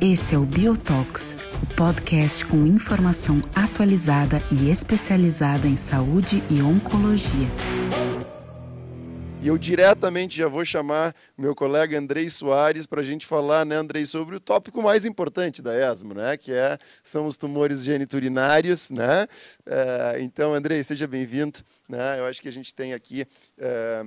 Esse é o Biotox, o podcast com informação atualizada e especializada em saúde e oncologia. E eu diretamente já vou chamar meu colega Andrei Soares para a gente falar, né, Andrei, sobre o tópico mais importante da ESMO, né, que é, são os tumores geniturinários, né? É, então, Andrei, seja bem-vindo. Né? Eu acho que a gente tem aqui é,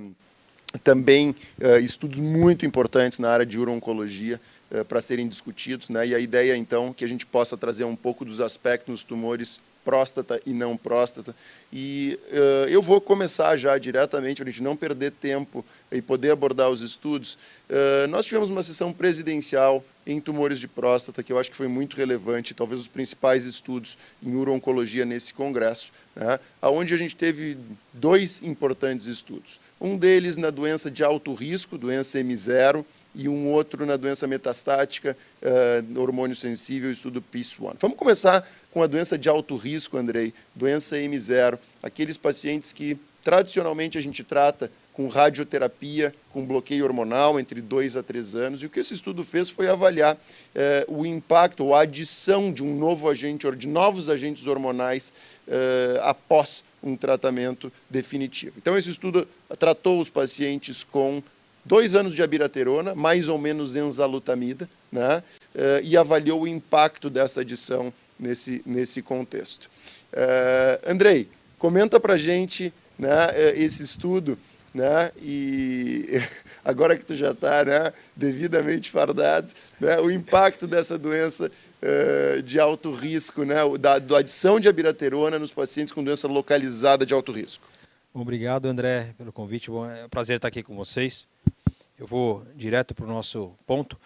também é, estudos muito importantes na área de uro-oncologia para serem discutidos, né? E a ideia, então, que a gente possa trazer um pouco dos aspectos dos tumores próstata e não próstata. E uh, eu vou começar já diretamente, para a gente não perder tempo e poder abordar os estudos. Uh, nós tivemos uma sessão presidencial em tumores de próstata, que eu acho que foi muito relevante, talvez os principais estudos em uro-oncologia nesse congresso, né, onde a gente teve dois importantes estudos. Um deles na doença de alto risco, doença M0, e um outro na doença metastática, uh, hormônio sensível, estudo PIS-1. Vamos começar com a doença de alto risco, Andrei, doença M0, aqueles pacientes que tradicionalmente a gente trata com radioterapia, com bloqueio hormonal entre 2 a 3 anos. E o que esse estudo fez foi avaliar eh, o impacto ou a adição de um novo agente, de novos agentes hormonais eh, após um tratamento definitivo. Então, esse estudo tratou os pacientes com dois anos de abiraterona, mais ou menos enzalutamida, né? Uh, e avaliou o impacto dessa adição nesse, nesse contexto. Uh, Andrei, comenta para gente né, eh, esse estudo, né, e agora que tu já está né, devidamente fardado, né, o impacto dessa doença de alto risco, né, da, da adição de abiraterona nos pacientes com doença localizada de alto risco. Obrigado, André, pelo convite. Bom, é um prazer estar aqui com vocês. Eu vou direto para o nosso ponto.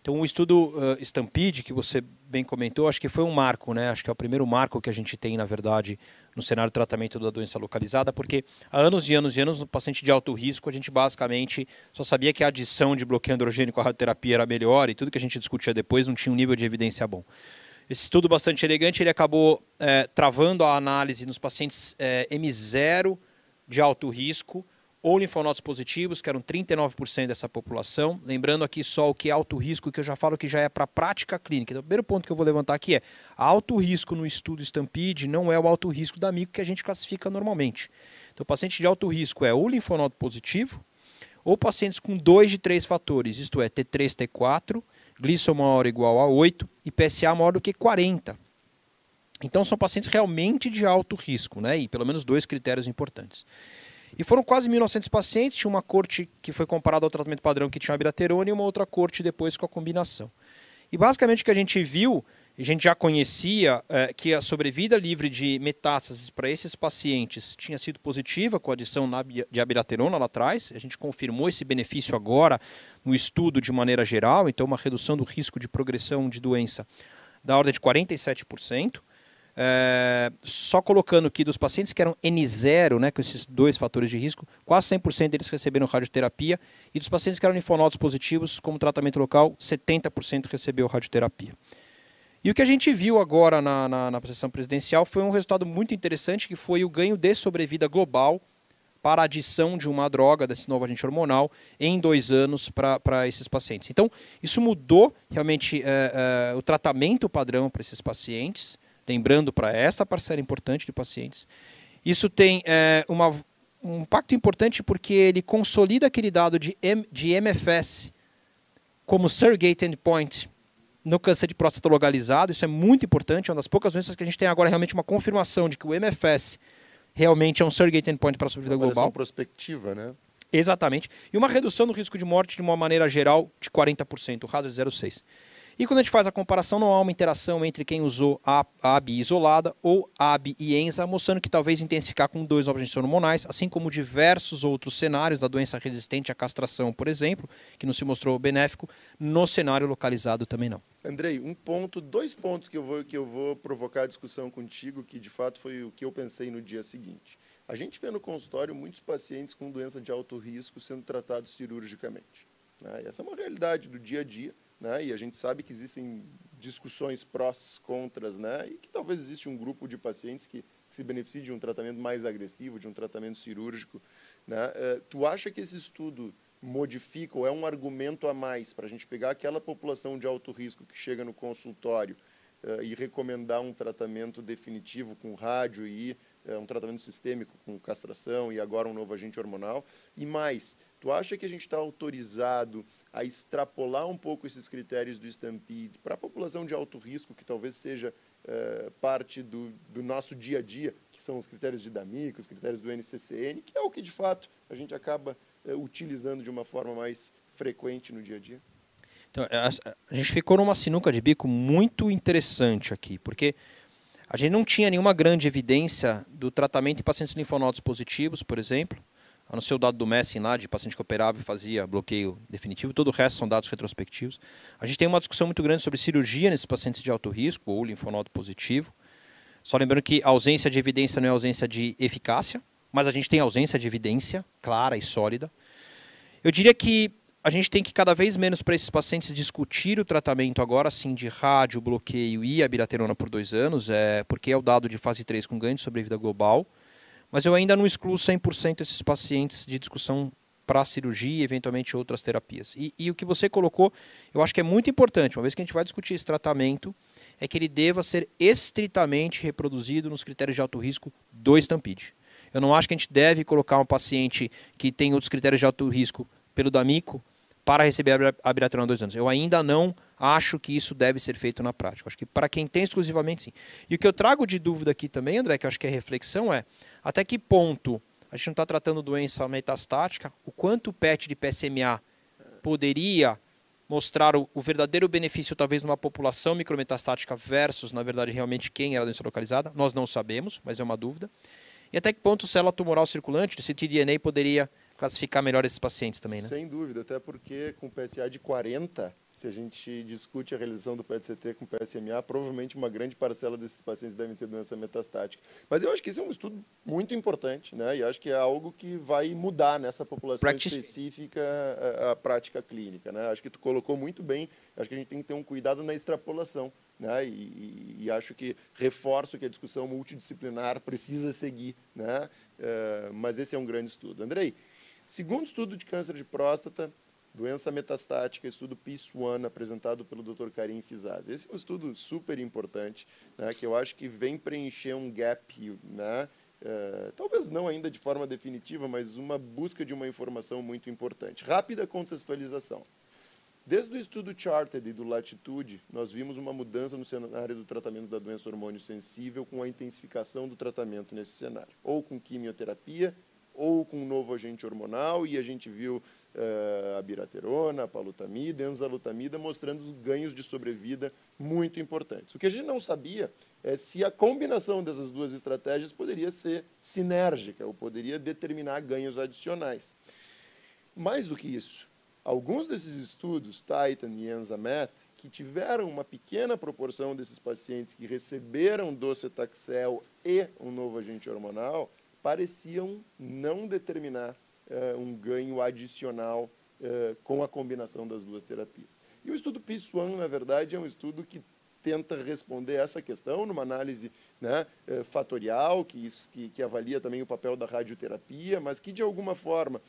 Então, o estudo uh, Stampede, que você bem comentou, acho que foi um marco, né? Acho que é o primeiro marco que a gente tem, na verdade, no cenário de tratamento da doença localizada, porque há anos e anos e anos, no paciente de alto risco, a gente basicamente só sabia que a adição de bloqueio androgênico à radioterapia era melhor e tudo que a gente discutia depois não tinha um nível de evidência bom. Esse estudo bastante elegante, ele acabou é, travando a análise nos pacientes é, M0 de alto risco, ou linfonodos positivos, que eram 39% dessa população. Lembrando aqui só o que é alto risco, que eu já falo que já é para prática clínica. Então, o primeiro ponto que eu vou levantar aqui é alto risco no estudo Stampede não é o alto risco da mico que a gente classifica normalmente. Então, paciente de alto risco é o linfonodo positivo ou pacientes com dois de três fatores, isto é, T3, T4, glisson maior ou igual a 8 e PSA maior do que 40. Então, são pacientes realmente de alto risco, né? E pelo menos dois critérios importantes. E foram quase 1.900 pacientes, tinha uma corte que foi comparada ao tratamento padrão que tinha a biraterona e uma outra corte depois com a combinação. E basicamente o que a gente viu, a gente já conhecia é, que a sobrevida livre de metástases para esses pacientes tinha sido positiva com a adição de abiraterona lá atrás. A gente confirmou esse benefício agora no estudo de maneira geral, então uma redução do risco de progressão de doença da ordem de 47%. É, só colocando que dos pacientes que eram N0, né, com esses dois fatores de risco, quase 100% deles receberam radioterapia, e dos pacientes que eram linfonodos positivos como tratamento local, 70% recebeu radioterapia. E o que a gente viu agora na, na, na sessão presidencial foi um resultado muito interessante, que foi o ganho de sobrevida global para a adição de uma droga desse novo agente hormonal em dois anos para esses pacientes. Então, isso mudou realmente é, é, o tratamento padrão para esses pacientes, lembrando para essa parcela importante de pacientes. Isso tem é, uma, um impacto importante porque ele consolida aquele dado de, M, de MFS como surrogate endpoint no câncer de próstata localizado. Isso é muito importante, é uma das poucas doenças que a gente tem agora realmente uma confirmação de que o MFS realmente é um surrogate endpoint para a sobrevida global. prospectiva, né? Exatamente. E uma redução do risco de morte de uma maneira geral de 40%, o hazard 0,6. E quando a gente faz a comparação, não há uma interação entre quem usou a AB isolada ou AB e ENZA, mostrando que talvez intensificar com dois agentes hormonais, assim como diversos outros cenários da doença resistente à castração, por exemplo, que não se mostrou benéfico, no cenário localizado também não. Andrei, um ponto, dois pontos que eu vou, que eu vou provocar a discussão contigo, que de fato foi o que eu pensei no dia seguinte. A gente vê no consultório muitos pacientes com doença de alto risco sendo tratados cirurgicamente. Né? Essa é uma realidade do dia a dia né? e a gente sabe que existem discussões prós, contras, né? e que talvez existe um grupo de pacientes que que se beneficiem de um tratamento mais agressivo, de um tratamento cirúrgico. Né? Uh, tu acha que esse estudo modifica ou é um argumento a mais para a gente pegar aquela população de alto risco que chega no consultório uh, e recomendar um tratamento definitivo com rádio e uh, um tratamento sistêmico com castração e agora um novo agente hormonal? E mais, tu acha que a gente está autorizado a extrapolar um pouco esses critérios do Stampede para a população de alto risco, que talvez seja uh, parte do, do nosso dia a dia, que são os critérios de DAMIC, os critérios do NCCN, que é o que de fato a gente acaba utilizando de uma forma mais frequente no dia a dia? Então, a, a gente ficou numa sinuca de bico muito interessante aqui, porque a gente não tinha nenhuma grande evidência do tratamento em pacientes linfonodos positivos, por exemplo, a não ser o dado do Messing lá, de paciente que operava e fazia bloqueio definitivo, todo o resto são dados retrospectivos. A gente tem uma discussão muito grande sobre cirurgia nesses pacientes de alto risco ou linfonodo positivo. Só lembrando que ausência de evidência não é ausência de eficácia, mas a gente tem ausência de evidência clara e sólida. Eu diria que a gente tem que cada vez menos para esses pacientes discutir o tratamento agora sim de rádio, bloqueio e abiraterona por dois anos, é, porque é o dado de fase 3 com ganho de sobrevida global. Mas eu ainda não excluo 100% esses pacientes de discussão para cirurgia e eventualmente outras terapias. E, e, o que você colocou, eu acho que é muito importante, uma vez que a gente vai discutir esse tratamento, é que ele deva ser estritamente reproduzido nos critérios de alto risco do Stampede. Eu não acho que a gente deve colocar um paciente que tem outros critérios de alto risco pelo D'Amico para receber a abiraterona dois anos. Eu ainda não acho que isso deve ser feito na prática. Acho que para quem tem exclusivamente sim. E o que eu trago de dúvida aqui também, André, que eu acho que é reflexão, é até que ponto a gente não está tratando doença metastática, o quanto o PET de PSMA poderia mostrar o, o, verdadeiro benefício, talvez, numa população micrometastática versus, na verdade, realmente quem era a doença localizada. Nós não sabemos, mas é uma dúvida. E até que ponto célula tumoral circulante, esse tDNA, poderia classificar melhor esses pacientes também, né? Sem dúvida, até porque com PSA de 40, se a gente discute a realização do PET-CT com PSMA, provavelmente uma grande parcela desses pacientes devem ter doença metastática. Mas eu acho que esse é um estudo muito importante, né? E acho que é algo que vai mudar nessa população Practice... específica a, a, prática clínica, né? Acho que tu colocou muito bem. Acho que a gente tem que ter um cuidado na extrapolação, né? E, e, e acho que reforço que a discussão multidisciplinar precisa seguir, né? Uh, mas esse é um grande estudo. Andrei, segundo estudo de câncer de próstata Doença metastática, estudo PIS-1, apresentado pelo Dr. Karim Fizaz. Esse é um estudo super importante, né, que eu acho que vem preencher um gap, né, uh, talvez não ainda de forma definitiva, mas uma busca de uma informação muito importante. Rápida contextualização. Desde o estudo Charted e do Latitude, nós vimos uma mudança no cenário do tratamento da doença hormônio sensível com a intensificação do tratamento nesse cenário, ou com quimioterapia, ou com um novo agente hormonal, e a gente viu uh, a biraterona, a palutamida, a enzalutamida, mostrando os ganhos de sobrevida muito importantes. O que a gente não sabia é se a combinação dessas duas estratégias poderia ser sinérgica, ou poderia determinar ganhos adicionais. Mais do que isso, alguns desses estudos, Titan e Enzamet, que tiveram uma pequena proporção desses pacientes que receberam docetaxel e um novo agente hormonal, pareciam não determinar uh, um ganho adicional uh, com a combinação das duas terapias. E o estudo PIS-1, na verdade, é um estudo que tenta responder essa questão numa análise né, uh, fatorial, que, isso, que, que, avalia também o papel da radioterapia, mas que, de alguma forma,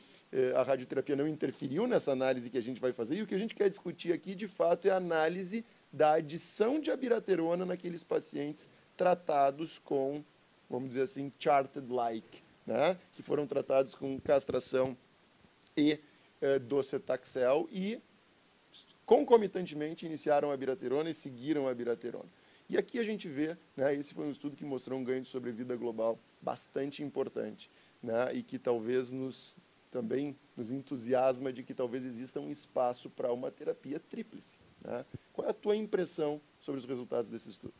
a radioterapia não interferiu nessa análise que a gente vai fazer. E o que a gente quer discutir aqui, de fato, é a análise da adição de abiraterona naqueles pacientes tratados com vamos dizer assim, charted-like, né? que foram tratados com castração e eh, docetaxel e concomitantemente iniciaram a biraterona e seguiram a biraterona. E aqui a gente vê, né, esse foi um estudo que mostrou um ganho de sobrevida global bastante importante, né, e que talvez nos também nos entusiasma de que talvez exista um espaço para uma terapia tríplice. Né? Qual é a tua impressão sobre os resultados desse estudo?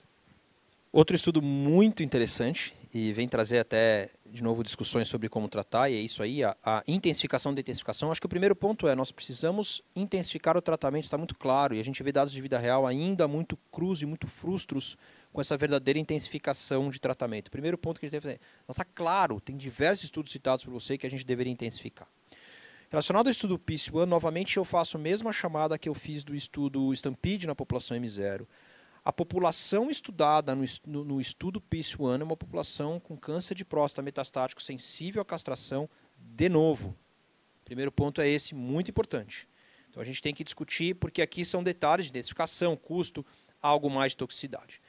Outro estudo muito interessante e vem trazer até de novo discussões sobre como tratar, e é isso aí, a, a intensificação da intensificação. Acho que o primeiro ponto é nós precisamos intensificar o tratamento, está muito claro, e a gente vê dados de vida real ainda muito crus e muito frustros com essa verdadeira intensificação de tratamento. Primeiro ponto que a gente deve fazer, está claro, tem diversos estudos citados por você que a gente deveria intensificar. Relacionado ao estudo PIS-1, novamente eu faço a mesma chamada que eu fiz do estudo Stampede na população M0 A população estudada no, estudo PIS-1 é uma população com câncer de próstata metastático sensível à castração de novo. Primeiro ponto é esse, muito importante. Então a gente tem que discutir, porque aqui são detalhes de identificação, custo, algo mais de toxicidade.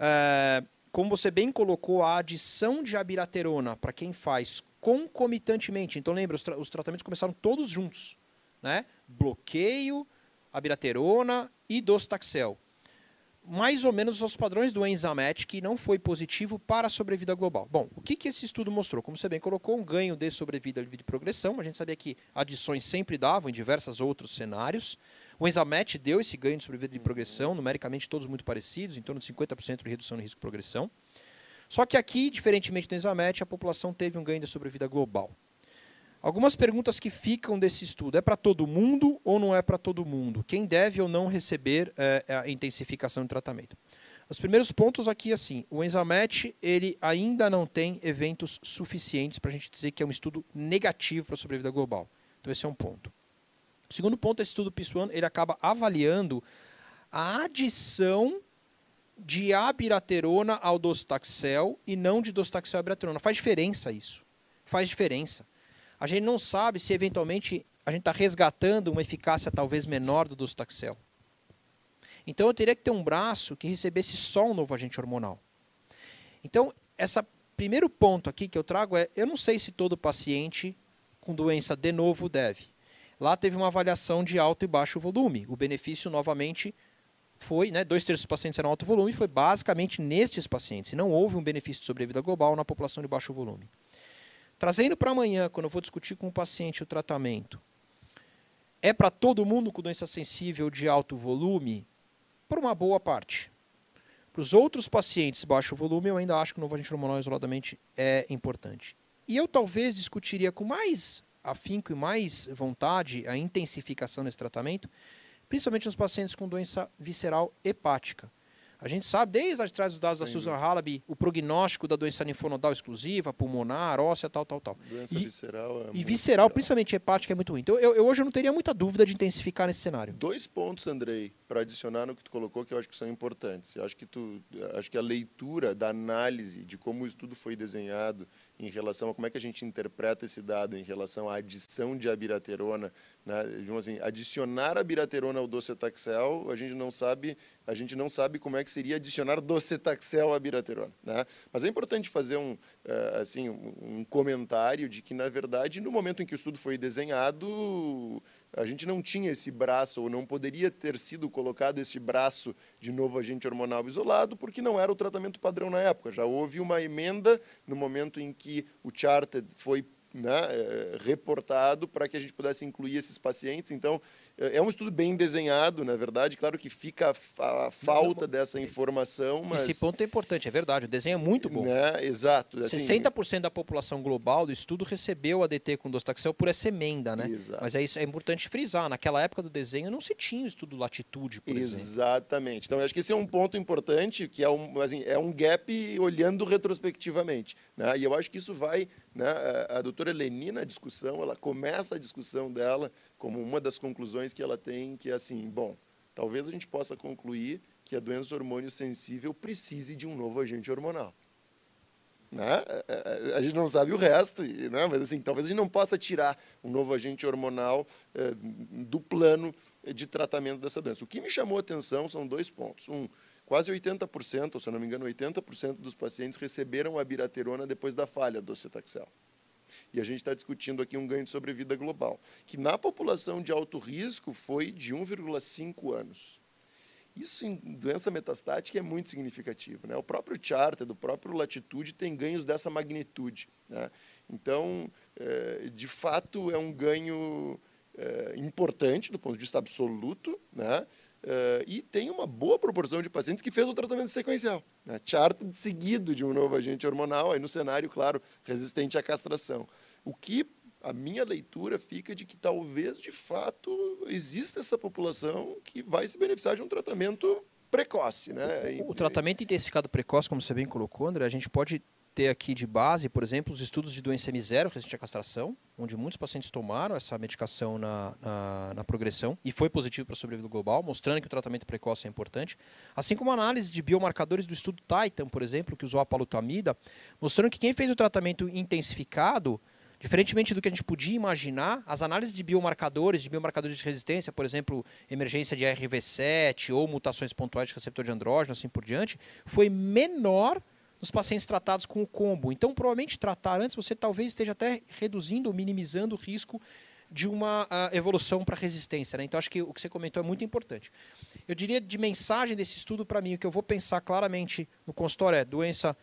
É, como você bem colocou, a adição de abiraterona para quem faz concomitantemente. Então lembra, os, tra os, tratamentos começaram todos juntos. Né? Bloqueio, abiraterona e docetaxel mais ou menos os padrões do Enzamet, que não foi positivo para a sobrevida global. Bom, o que, que esse estudo mostrou? Como você bem colocou, um ganho de sobrevida de progressão. A gente sabia que adições sempre davam em diversos outros cenários. O Enzamet deu esse ganho de sobrevida de progressão, numericamente todos muito parecidos, em torno de 50% de redução de risco de progressão. Só que aqui, diferentemente do Enzamet, a população teve um ganho de sobrevida global. Algumas perguntas que ficam desse estudo: é para todo mundo ou não é para todo mundo? Quem deve ou não receber é, a intensificação de tratamento? Os primeiros pontos aqui, assim, o Enzamet ele ainda não tem eventos suficientes para a gente dizer que é um estudo negativo para a sobrevida global. Então esse é um ponto. O segundo ponto, esse estudo PIS-1, ele acaba avaliando a adição de abiraterona ao docetaxel e não de docetaxel abiraterona. Faz diferença isso. Faz diferença a gente não sabe se eventualmente a gente está resgatando uma eficácia talvez menor do docetaxel. Então eu teria que ter um braço que recebesse só um novo agente hormonal. Então, esse primeiro ponto aqui que eu trago é, eu não sei se todo paciente com doença de novo deve. Lá teve uma avaliação de alto e baixo volume. O benefício, novamente, foi, né, dois terços dos pacientes eram alto volume, foi basicamente nestes pacientes. Não houve um benefício de sobrevida global na população de baixo volume. Trazendo para amanhã, quando eu vou discutir com o paciente o tratamento, é para todo mundo com doença sensível de alto volume? Por uma boa parte. Para os outros pacientes de baixo volume, eu ainda acho que o novo agente hormonal isoladamente é importante. E eu talvez discutiria com mais afinco e mais vontade a intensificação desse tratamento, principalmente nos pacientes com doença visceral hepática. A gente sabe, desde lá de trás dos dados Sim, da Susan Halaby, o prognóstico da doença linfonodal exclusiva, pulmonar, óssea, tal, tal, tal. Doença e, visceral é E visceral, principalmente hepática, é muito ruim. Então, eu, eu, hoje eu não teria muita dúvida de intensificar nesse cenário. Dois pontos, Andrei, para adicionar no que tu colocou, que eu acho que são importantes. Eu acho que, tu, acho que a leitura da análise de como o estudo foi desenhado em relação a como é que a gente interpreta esse dado em relação à adição de abiraterona, né? assim, adicionar abiraterona ao docetaxel, a gente não sabe, a gente não sabe como é que seria adicionar docetaxel à abiraterona, né? Mas é importante fazer um, eh, assim, um comentário de que na verdade, no momento em que o estudo foi desenhado, a gente não tinha esse braço, ou não poderia ter sido colocado esse braço de novo agente hormonal isolado, porque não era o tratamento padrão na época. Já houve uma emenda no momento em que o Charted foi né, eh, reportado para que a gente pudesse incluir esses pacientes. Então, é, é um estudo bem desenhado, na verdade. Claro que fica a, a falta dessa informação, mas... Esse ponto é importante, é verdade. O desenho é muito bom. Né? Exato. Assim, 60% da população global do estudo recebeu ADT com docetaxel por essa emenda, né? Exato. Mas é, isso, é importante frisar. Naquela época do desenho não se tinha o estudo latitude, por Exatamente. exemplo. Exatamente. Então, acho que esse é um ponto importante, que é um, assim, é um gap olhando retrospectivamente. Né? E eu acho que isso vai... Né? A, a doutora Eleni, na discussão, ela começa a discussão dela como uma das conclusões que ela tem, que é assim, bom, talvez a gente possa concluir que a doença hormônio sensível precise de um novo agente hormonal. Né? É, é, a gente não sabe o resto, né? mas assim, talvez a gente não possa tirar um novo agente hormonal é, do plano de tratamento dessa doença. O que me chamou a atenção são dois pontos. Um, quase 80%, ou se não me engano, 80% dos pacientes receberam a biraterona depois da falha do cetaxel. E a gente está discutindo aqui um ganho de sobrevida global, que na população de alto risco foi de 1,5 anos. Isso em doença metastática é muito significativo. Né? O próprio Charter, do próprio Latitude, tem ganhos dessa magnitude. Né? Então, é, de fato, é um ganho é, importante do ponto de vista absoluto, né? É, e tem uma boa proporção de pacientes que fez o tratamento sequencial. Né? Charter seguido de um novo agente hormonal, aí no cenário, claro, resistente à castração. O que a minha leitura fica de que talvez, de fato, exista essa população que vai se beneficiar de um tratamento precoce. Né? O, o tratamento intensificado precoce, como você bem colocou, André, a gente pode ter aqui de base, por exemplo, os estudos de doença M0 resistente à castração, onde muitos pacientes tomaram essa medicação na, na, na progressão e foi positivo para a sobrevida global, mostrando que o tratamento precoce é importante. Assim como a análise de biomarcadores do estudo Titan, por exemplo, que usou a palutamida, mostrando que quem fez o tratamento intensificado Diferentemente do que a gente podia imaginar, as análises de biomarcadores, de biomarcadores de resistência, por exemplo, emergência de RV7 ou mutações pontuais de receptor de andrógeno, assim por diante, foi menor nos pacientes tratados com o combo. Então, provavelmente tratar antes, você talvez esteja até reduzindo ou minimizando o risco de uma uh, evolução para resistência. Né? Então, acho que o que você comentou é muito importante. Eu diria de mensagem desse estudo para mim, o que eu vou pensar claramente no consultório é doença.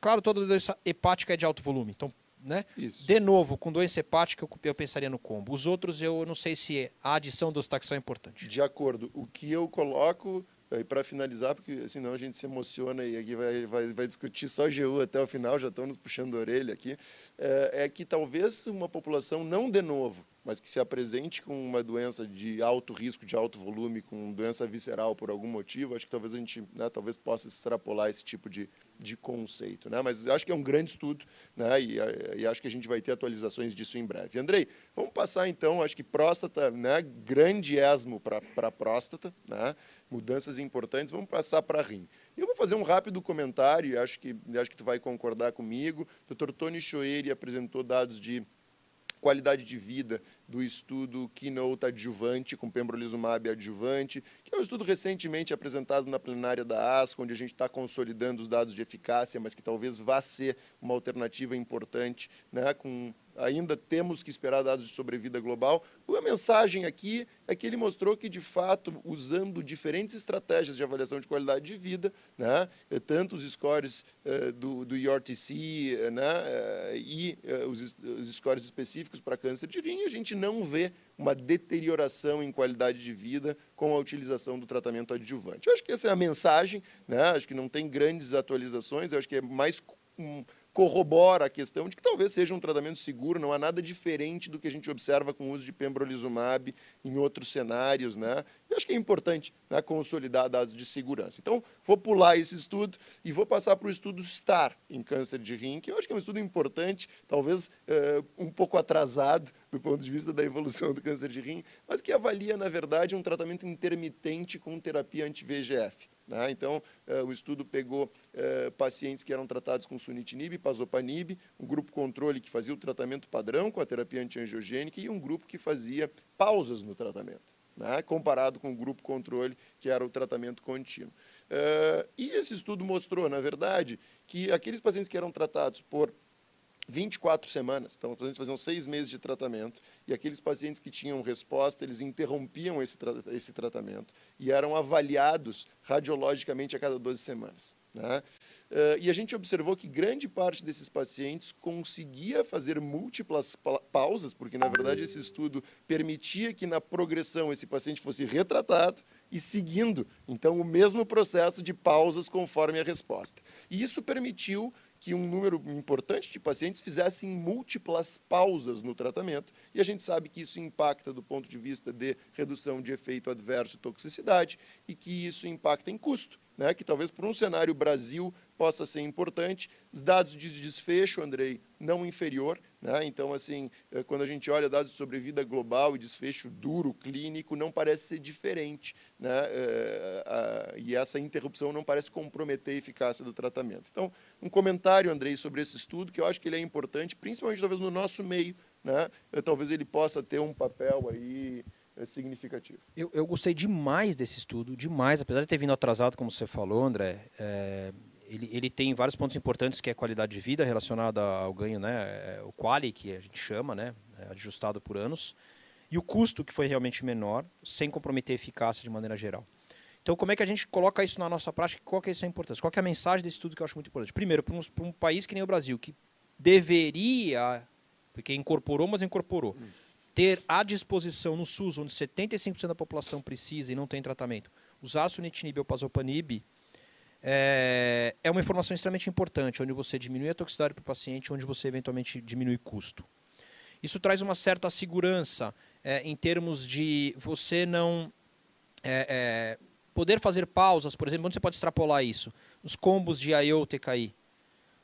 Claro, toda doença hepática é de alto volume. Então, né? Isso. De novo, com doença hepática, eu, eu pensaria no combo. Os outros, eu não sei se a adição dos taxão é importante. De acordo. O que eu coloco, e para finalizar, porque senão a gente se emociona e aqui vai, vai, vai discutir só GU até o final, já estão nos puxando a orelha aqui, é, é que talvez uma população não de novo, mas que se apresente com uma doença de alto risco, de alto volume, com doença visceral por algum motivo, acho que talvez a gente né, talvez possa extrapolar esse tipo de, de conceito. Né? Mas acho que é um grande estudo né? e, e acho que a gente vai ter atualizações disso em breve. Andrei, vamos passar então, acho que próstata, né? grande esmo para próstata, né? mudanças importantes, vamos passar para rim. Eu vou fazer um rápido comentário, acho que, acho que tu vai concordar comigo. O Dr. Tony Choeri apresentou dados de qualidade de vida do estudo Keynote adjuvante com pembrolizumab adjuvante, que é um estudo recentemente apresentado na plenária da ASCO, onde a gente está consolidando os dados de eficácia, mas que talvez vá ser uma alternativa importante, né, com ainda temos que esperar dados de sobrevida global. A mensagem aqui é que ele mostrou que, de fato, usando diferentes estratégias de avaliação de qualidade de vida, né, eh, tanto os scores uh, do, do IORTC uh, né, e os, os scores específicos para câncer de rim, a gente não vê uma deterioração em qualidade de vida com a utilização do tratamento adjuvante. Eu acho que essa é a mensagem, né? acho que não tem grandes atualizações, eu acho que é mais um, corrobora a questão de que talvez seja um tratamento seguro, não há nada diferente do que a gente observa com o uso de pembrolizumab em outros cenários, né? E acho que é importante né, consolidar dados de segurança. Então, vou pular esse estudo e vou passar para o estudo STAR em câncer de rim, que eu acho que é um estudo importante, talvez uh, um pouco atrasado do ponto de vista da evolução do câncer de rim, mas que avalia, na verdade, um tratamento intermitente com terapia anti-VEGF. Né? Então, uh, o estudo pegou uh, pacientes que eram tratados com sunitinib e pazopanib, um grupo controle que fazia o tratamento padrão com a terapia antiangiogênica e um grupo que fazia pausas no tratamento, né? comparado com o grupo controle, que era o tratamento contínuo. Uh, e esse estudo mostrou, na verdade, que aqueles pacientes que eram tratados por 24 semanas. Então, os pacientes faziam seis meses de tratamento e aqueles pacientes que tinham resposta, eles interrompiam esse, tra esse tratamento e eram avaliados radiologicamente a cada 12 semanas. Né? Uh, e a gente observou que grande parte desses pacientes conseguia fazer múltiplas pa pausas, porque, na verdade, esse estudo permitia que na progressão esse paciente fosse retratado e seguindo, então, o mesmo processo de pausas conforme a resposta. E isso permitiu que um número importante de pacientes fizessem múltiplas pausas no tratamento, e a gente sabe que isso impacta do ponto de vista de redução de efeito adverso e toxicidade, e que isso impacta em custo, né? que talvez por um cenário Brasil possa ser importante. Os dados de desfecho, Andrei, não inferior. Né? Então, assim, eh, quando a gente olha dados de sobrevida global e desfecho duro, clínico, não parece ser diferente. Né? Eh, e essa interrupção não parece comprometer a eficácia do tratamento. Então, um comentário, Andrei, sobre esse estudo, que eu acho que ele é importante, principalmente talvez no nosso meio. Né? Eh, talvez ele possa ter um papel aí significativo. Eu, eu gostei demais desse estudo, demais, apesar de ter vindo atrasado, como você falou, André. É, ele, ele tem vários pontos importantes que é a qualidade de vida relacionada ao ganho, né, é, o quali que a gente chama, né, é ajustado por anos, e o custo que foi realmente menor, sem comprometer a eficácia de maneira geral. Então, como é que a gente coloca isso na nossa prática? Qual que é essa importância? Qual que é a mensagem desse estudo que eu acho muito importante? Primeiro, para um, um, país que nem o Brasil, que deveria, porque incorporou, mas incorporou, hum. ter à disposição no SUS, onde 75% da população precisa e não tem tratamento, usar sunitinib ou pazopanib, é, é uma informação extremamente importante, onde você diminui a toxicidade para o paciente, onde você eventualmente diminui custo. Isso traz uma certa segurança é, em termos de você não é, é poder fazer pausas, por exemplo, onde você pode extrapolar isso? Os combos de IO TKI.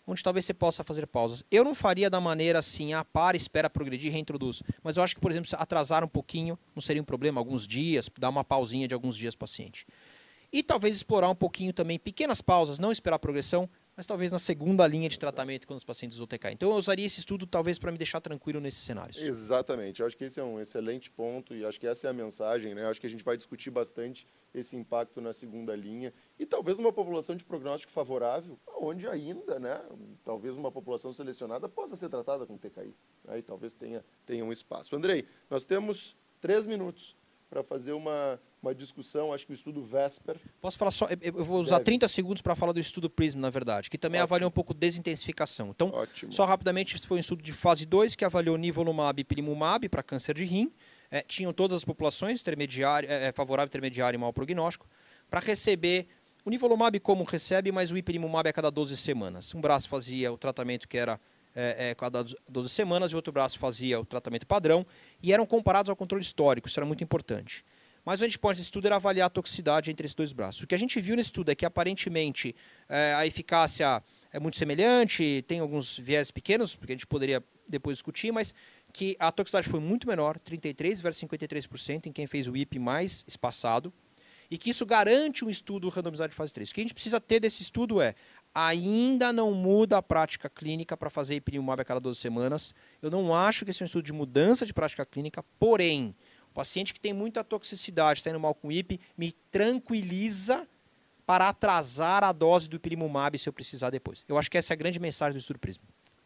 onde talvez você possa fazer pausas. Eu não faria da maneira assim, ah, para, espera progredir, reintroduz. Mas eu acho que, por exemplo, se atrasar um pouquinho, não seria um problema, alguns dias, dar uma pausinha de alguns dias paciente. E talvez explorar um pouquinho também pequenas pausas, não esperar progressão, mas talvez na segunda linha de tratamento quando os pacientes OTK. Então eu usaria esse estudo talvez para me deixar tranquilo nesses cenários. Exatamente. Eu acho que esse é um excelente ponto e acho que essa é a mensagem, né? Eu acho que a gente vai discutir bastante esse impacto na segunda linha e talvez uma população de prognóstico favorável, onde ainda, né, talvez uma população selecionada possa ser tratada com TKI. Aí né? talvez tenha tenha um espaço. Andrei, nós temos três minutos para fazer uma, uma discussão, acho que o estudo Vesper. Posso falar só? Eu vou usar Deve. 30 segundos para falar do estudo PRISM, na verdade, que também Ótimo. avalia um pouco desintensificação. Então, Ótimo. só rapidamente, esse foi um estudo de fase 2 que avaliou nivolumab e pilimumab para câncer de rim. É, tinham todas as populações, intermediário, é, é, favorável, intermediário e mau prognóstico, para receber o nivolumab como recebe, mas o ipilimumab a cada 12 semanas. Um braço fazia o tratamento que era é, é, cada 12 semanas e o outro braço fazia o tratamento padrão e eram comparados ao controle histórico, isso era muito importante. Mas o endpoint desse estudo era avaliar a toxicidade entre esses dois braços. O que a gente viu nesse estudo é que aparentemente é, a eficácia é muito semelhante, tem alguns viés pequenos, porque a gente poderia depois discutir, mas que a toxicidade foi muito menor, 33 versus 53% em quem fez o IP mais espaçado, e que isso garante um estudo randomizado de fase 3. O que a gente precisa ter desse estudo é ainda não muda a prática clínica para fazer ipilimumab a cada 12 semanas. Eu não acho que esse é um estudo de mudança de prática clínica, porém, o paciente que tem muita toxicidade, está indo mal com IP, me tranquiliza para atrasar a dose do ipilimumab se eu precisar depois. Eu acho que essa é a grande mensagem do estudo PRISM.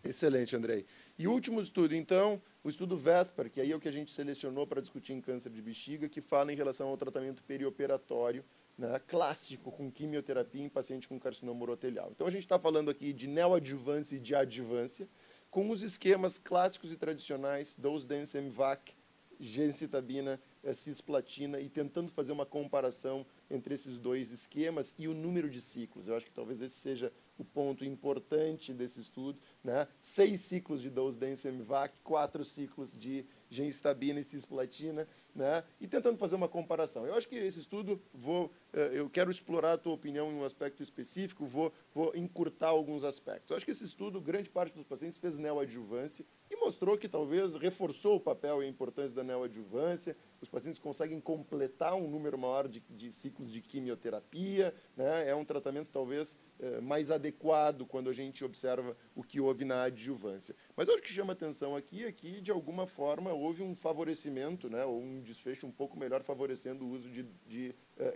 Excelente, Andrei. E último estudo, então, o estudo VESPER, que aí é o que a gente selecionou para discutir em câncer de bexiga, que fala em relação ao tratamento perioperatório né, clássico com quimioterapia em paciente com carcinoma urotelial. Então a gente está falando aqui de neoadjuvância e de adjuvância, com os esquemas clássicos e tradicionais, dose MVAC, gencitabina, eh, cisplatina, e tentando fazer uma comparação entre esses dois esquemas e o número de ciclos. Eu acho que talvez esse seja o ponto importante desse estudo. Né? Seis ciclos de dose MVAC, quatro ciclos de gencitabina e cisplatina, né? e tentando fazer uma comparação. Eu acho que esse estudo, vou, eu quero explorar a tua opinião em um aspecto específico, vou, vou encurtar alguns aspectos. Eu acho que esse estudo, grande parte dos pacientes fez neoadjuvância e mostrou que talvez reforçou o papel e a importância da neoadjuvância, os pacientes conseguem completar um número maior de, de ciclos de quimioterapia, né? é um tratamento talvez eh, mais adequado quando a gente observa o que houve na adjuvância. Mas o que chama atenção aqui é que, de alguma forma, houve um favorecimento, né? ou um desfecho um pouco melhor favorecendo o uso de, de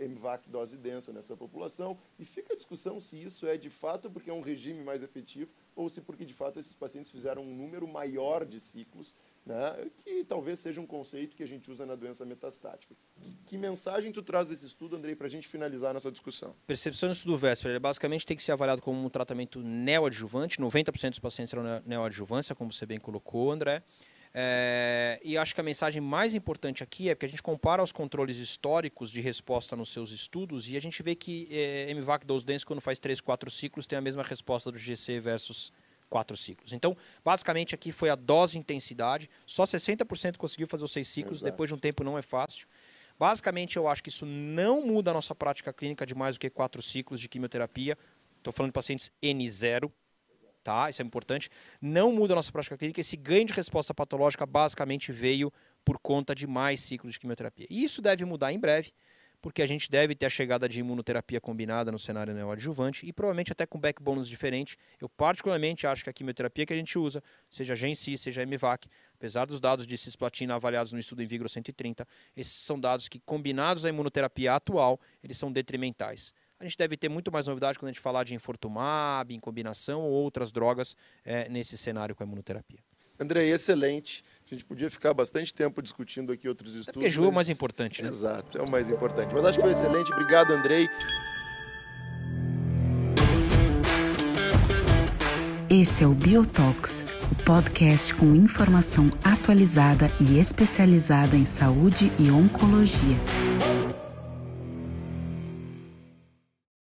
MVAC dose densa nessa população, e fica a discussão se isso é de fato porque é um regime mais efetivo ou se porque de fato esses pacientes fizeram um número maior de ciclos né, que talvez seja um conceito que a gente usa na doença metastática. Que, que mensagem tu traz desse estudo, Andrei, para a gente finalizar a nossa discussão? Percepção do estudo véspera, ele basicamente tem que ser avaliado como um tratamento neoadjuvante, 90% dos pacientes eram neoadjuvância, como você bem colocou, André. É, e acho que a mensagem mais importante aqui é que a gente compara os controles históricos de resposta nos seus estudos e a gente vê que é, MVAC dose dense, quando faz 3, 4 ciclos, tem a mesma resposta do GC versus quatro ciclos. Então, basicamente aqui foi a dose intensidade, só 60% conseguiu fazer os seis ciclos, Exato. depois de um tempo não é fácil. Basicamente, eu acho que isso não muda a nossa prática clínica de mais do que quatro ciclos de quimioterapia. Estou falando de pacientes N0, tá? Isso é importante. Não muda a nossa prática clínica. Esse ganho de resposta patológica basicamente veio por conta de mais ciclos de quimioterapia. E isso deve mudar em breve porque a gente deve ter a chegada de imunoterapia combinada no cenário neoadjuvante e provavelmente até com backbones diferentes. Eu particularmente acho que a quimioterapia que a gente usa, seja GenC, seja MVAC, apesar dos dados de cisplatina avaliados no estudo em Vigro 130, esses são dados que combinados à imunoterapia atual, eles são detrimentais. A gente deve ter muito mais novidade quando a gente falar de infortumab, em combinação ou outras drogas é, nesse cenário com a imunoterapia. André, excelente. A gente podia ficar bastante tempo discutindo aqui outros estudos. É porque Ju é o mais importante, né? Exato, é o mais importante. Mas acho que foi excelente. Obrigado, Andrei. Esse é o Biotox, o podcast com informação atualizada e especializada em saúde e oncologia.